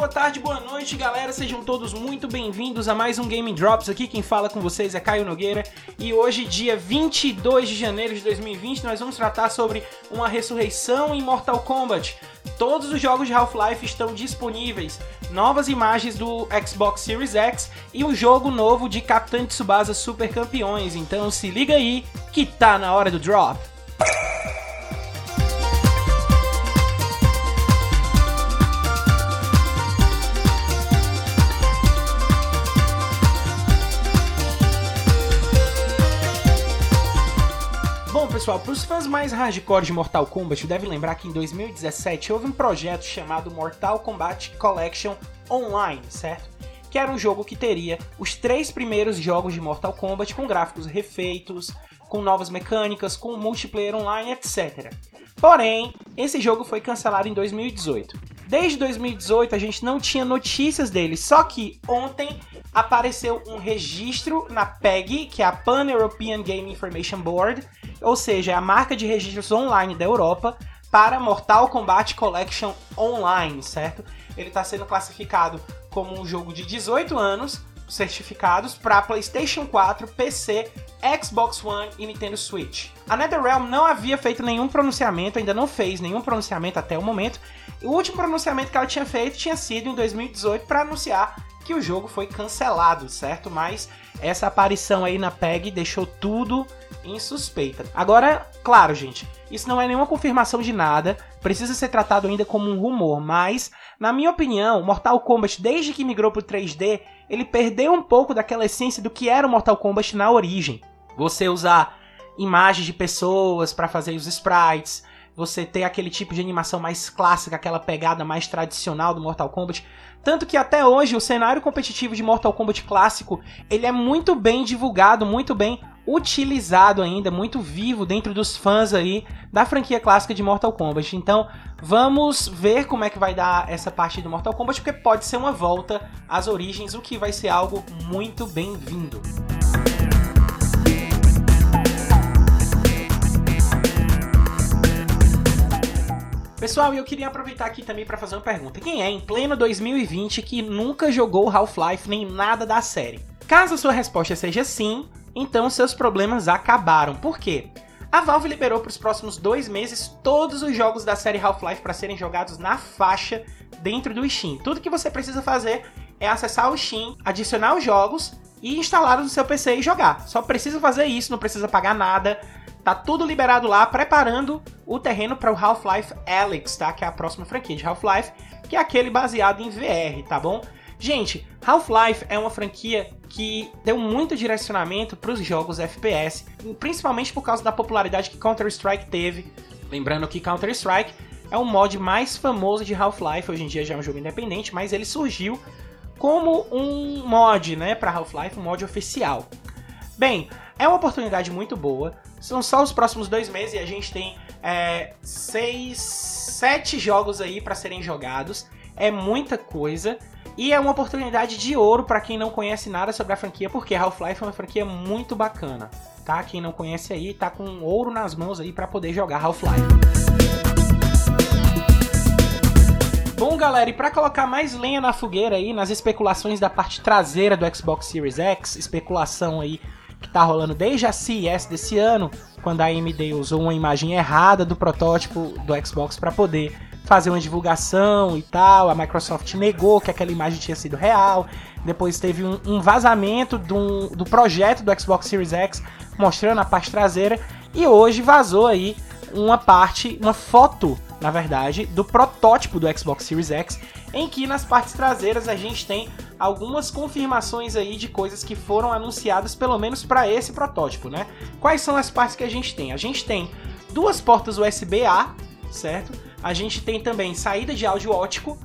boa tarde, boa noite, galera. Sejam todos muito bem-vindos a mais um Game Drops. Aqui quem fala com vocês é Caio Nogueira. E hoje, dia 22 de janeiro de 2020, nós vamos tratar sobre uma ressurreição em Mortal Kombat. Todos os jogos de Half-Life estão disponíveis. Novas imagens do Xbox Series X e um jogo novo de Capitão Tsubasa Super Campeões. Então se liga aí que tá na hora do drop. Pessoal, para os fãs mais hardcore de Mortal Kombat, deve lembrar que em 2017 houve um projeto chamado Mortal Kombat Collection Online, certo? Que era um jogo que teria os três primeiros jogos de Mortal Kombat com gráficos refeitos, com novas mecânicas, com multiplayer online, etc. Porém, esse jogo foi cancelado em 2018. Desde 2018 a gente não tinha notícias dele, só que ontem apareceu um registro na PEG, que é a Pan European Game Information Board, ou seja, é a marca de registros online da Europa para Mortal Kombat Collection Online, certo? Ele está sendo classificado como um jogo de 18 anos, certificados para PlayStation 4, PC, Xbox One e Nintendo Switch. A NetherRealm não havia feito nenhum pronunciamento, ainda não fez nenhum pronunciamento até o momento. O último pronunciamento que ela tinha feito tinha sido em 2018 para anunciar que o jogo foi cancelado, certo? Mas essa aparição aí na PEG deixou tudo em suspeita. Agora, claro, gente, isso não é nenhuma confirmação de nada, precisa ser tratado ainda como um rumor, mas, na minha opinião, Mortal Kombat, desde que migrou pro 3D, ele perdeu um pouco daquela essência do que era o Mortal Kombat na origem. Você usar imagens de pessoas para fazer os sprites, você ter aquele tipo de animação mais clássica, aquela pegada mais tradicional do Mortal Kombat. Tanto que até hoje o cenário competitivo de Mortal Kombat clássico, ele é muito bem divulgado, muito bem utilizado ainda, muito vivo dentro dos fãs aí da franquia clássica de Mortal Kombat. Então, vamos ver como é que vai dar essa parte do Mortal Kombat, porque pode ser uma volta às origens, o que vai ser algo muito bem-vindo. Pessoal, eu queria aproveitar aqui também para fazer uma pergunta. Quem é em pleno 2020 que nunca jogou Half-Life nem nada da série? Caso a sua resposta seja sim, então seus problemas acabaram. Por quê? A Valve liberou para os próximos dois meses todos os jogos da série Half-Life para serem jogados na faixa dentro do Steam. Tudo que você precisa fazer é acessar o Steam, adicionar os jogos e instalá-los no seu PC e jogar. Só precisa fazer isso, não precisa pagar nada. Tá tudo liberado lá, preparando o terreno para o Half-Life Alyx, tá? Que é a próxima franquia de Half-Life, que é aquele baseado em VR, tá bom? Gente, Half-Life é uma franquia que deu muito direcionamento para os jogos FPS, principalmente por causa da popularidade que Counter-Strike teve. Lembrando que Counter-Strike é o mod mais famoso de Half-Life, hoje em dia já é um jogo independente, mas ele surgiu como um mod, né, para Half-Life, um mod oficial. Bem, é uma oportunidade muito boa. São só os próximos dois meses e a gente tem é, seis, sete jogos aí para serem jogados. É muita coisa. E é uma oportunidade de ouro para quem não conhece nada sobre a franquia, porque Half-Life é uma franquia muito bacana, tá? Quem não conhece aí tá com ouro nas mãos aí para poder jogar Half-Life. Bom, galera, e para colocar mais lenha na fogueira aí nas especulações da parte traseira do Xbox Series X, especulação aí que tá rolando desde a CES desse ano, quando a AMD usou uma imagem errada do protótipo do Xbox para poder fazer uma divulgação e tal. A Microsoft negou que aquela imagem tinha sido real. Depois teve um, um vazamento do, do projeto do Xbox Series X mostrando a parte traseira. E hoje vazou aí uma parte, uma foto, na verdade, do protótipo do Xbox Series X, em que nas partes traseiras a gente tem algumas confirmações aí de coisas que foram anunciadas pelo menos para esse protótipo, né? Quais são as partes que a gente tem? A gente tem duas portas USB-A, certo? A gente tem também saída de áudio ótico,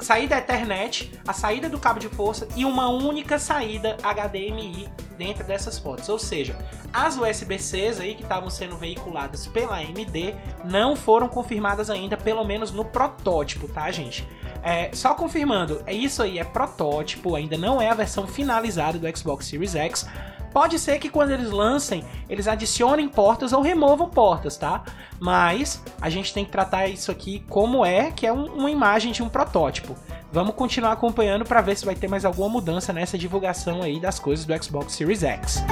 saída Ethernet, a saída do cabo de força e uma única saída HDMI dentro dessas portas. Ou seja, as USB-Cs aí que estavam sendo veiculadas pela AMD não foram confirmadas ainda, pelo menos no protótipo, tá, gente? É, só confirmando, é isso aí, é protótipo, ainda não é a versão finalizada do Xbox Series X. Pode ser que quando eles lancem, eles adicionem portas ou removam portas, tá? Mas a gente tem que tratar isso aqui como é, que é um, uma imagem de um protótipo. Vamos continuar acompanhando para ver se vai ter mais alguma mudança nessa divulgação aí das coisas do Xbox Series X.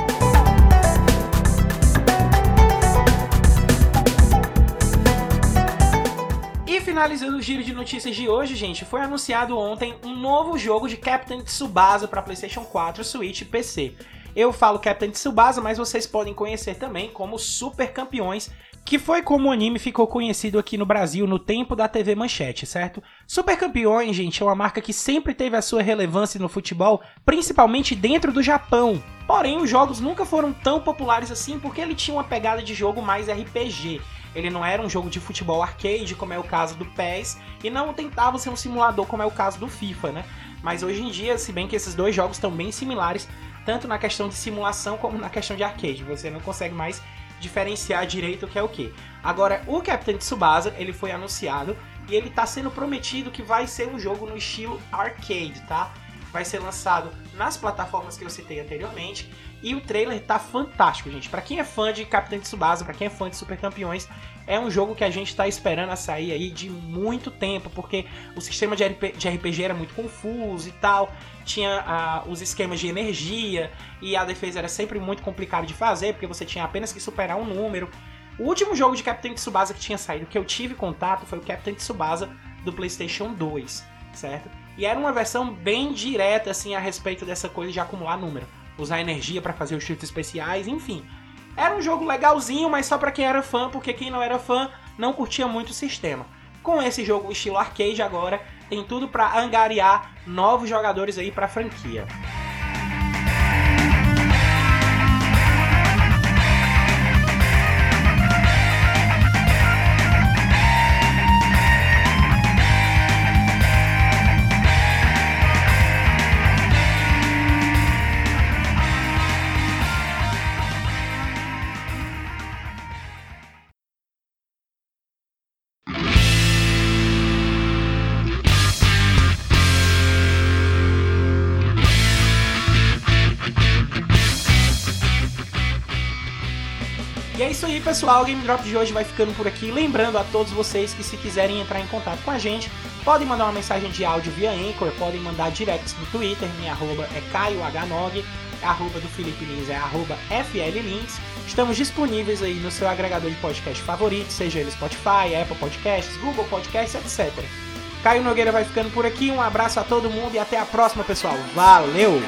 E finalizando o giro de notícias de hoje, gente, foi anunciado ontem um novo jogo de Captain Tsubasa para PlayStation 4, Switch e PC. Eu falo Captain Tsubasa, mas vocês podem conhecer também como Super Campeões, que foi como o anime ficou conhecido aqui no Brasil no tempo da TV Manchete, certo? Super Campeões, gente, é uma marca que sempre teve a sua relevância no futebol, principalmente dentro do Japão. Porém, os jogos nunca foram tão populares assim porque ele tinha uma pegada de jogo mais RPG. Ele não era um jogo de futebol arcade, como é o caso do PES, e não tentava ser um simulador, como é o caso do FIFA, né? Mas hoje em dia, se bem que esses dois jogos estão bem similares, tanto na questão de simulação como na questão de arcade, você não consegue mais diferenciar direito o que é o que. Agora, o Captain Tsubasa, ele foi anunciado e ele está sendo prometido que vai ser um jogo no estilo arcade, tá? Vai ser lançado nas plataformas que eu citei anteriormente e o trailer tá fantástico, gente. Para quem é fã de Captain Tsubasa, para quem é fã de Super Campeões, é um jogo que a gente tá esperando a sair aí de muito tempo, porque o sistema de, RPG era muito confuso e tal tinha ah, os esquemas de energia e a defesa era sempre muito complicado de fazer, porque você tinha apenas que superar um número. O último jogo de Captain Tsubasa que tinha saído, que eu tive contato, foi o Captain Tsubasa do PlayStation 2, certo? E era uma versão bem direta assim a respeito dessa coisa de acumular número, usar energia para fazer os chutes especiais, enfim. Era um jogo legalzinho, mas só para quem era fã, porque quem não era fã não curtia muito o sistema. Com esse jogo estilo arcade agora, tem tudo para angariar novos jogadores aí para a franquia. Aí, pessoal, o Game Drop de hoje vai ficando por aqui. Lembrando a todos vocês que se quiserem entrar em contato com a gente, podem mandar uma mensagem de áudio via Anchor, podem mandar direct no Twitter, minha arroba é CaioHnog, arroba do Felipe Lins é arroba. Estamos disponíveis aí no seu agregador de podcast favorito, seja ele Spotify, Apple Podcasts, Google Podcasts, etc. Caio Nogueira vai ficando por aqui, um abraço a todo mundo e até a próxima, pessoal. Valeu!